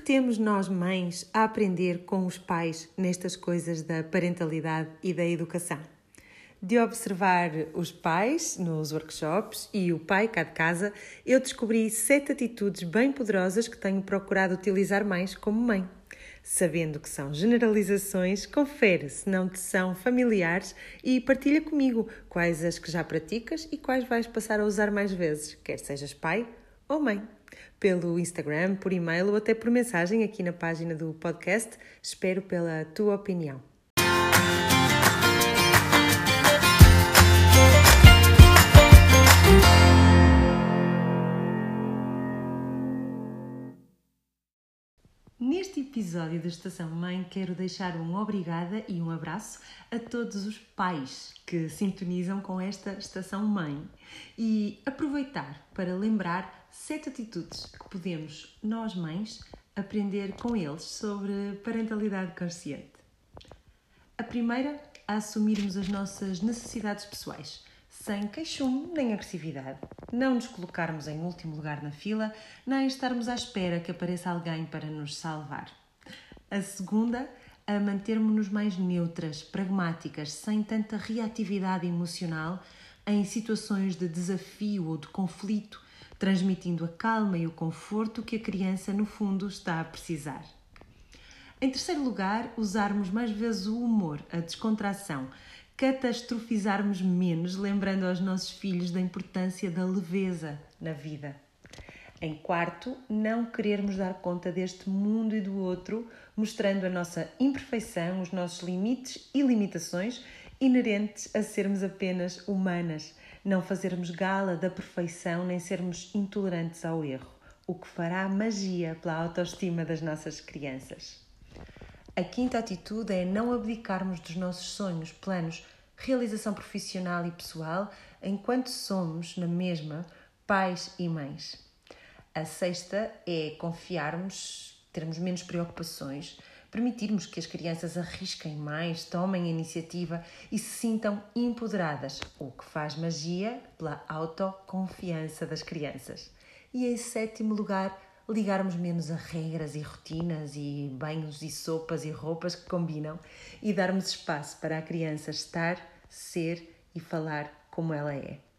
que temos nós, mães, a aprender com os pais nestas coisas da parentalidade e da educação? De observar os pais nos workshops e o pai cá de casa, eu descobri sete atitudes bem poderosas que tenho procurado utilizar mais como mãe. Sabendo que são generalizações, confere se não te são familiares e partilha comigo quais as que já praticas e quais vais passar a usar mais vezes, quer sejas pai ou mãe pelo Instagram, por e-mail ou até por mensagem aqui na página do podcast. Espero pela tua opinião. Neste episódio da Estação Mãe, quero deixar um obrigada e um abraço a todos os pais que sintonizam com esta Estação Mãe e aproveitar para lembrar sete atitudes que podemos, nós mães, aprender com eles sobre parentalidade consciente. A primeira, a assumirmos as nossas necessidades pessoais sem queixume nem agressividade. Não nos colocarmos em último lugar na fila, nem estarmos à espera que apareça alguém para nos salvar. A segunda, a mantermos-nos mais neutras, pragmáticas, sem tanta reatividade emocional em situações de desafio ou de conflito, transmitindo a calma e o conforto que a criança, no fundo, está a precisar. Em terceiro lugar, usarmos mais vezes o humor, a descontração, catastrofizarmos menos, lembrando aos nossos filhos da importância da leveza na vida. Em quarto, não querermos dar conta deste mundo e do outro, mostrando a nossa imperfeição, os nossos limites e limitações inerentes a sermos apenas humanas, não fazermos gala da perfeição nem sermos intolerantes ao erro, o que fará magia pela autoestima das nossas crianças. A quinta atitude é não abdicarmos dos nossos sonhos, planos, realização profissional e pessoal, enquanto somos, na mesma, pais e mães. A sexta é confiarmos, termos menos preocupações, permitirmos que as crianças arrisquem mais, tomem a iniciativa e se sintam empoderadas, o que faz magia pela autoconfiança das crianças. E em sétimo lugar, ligarmos menos a regras e rotinas e banhos e sopas e roupas que combinam e darmos espaço para a criança estar, ser e falar como ela é.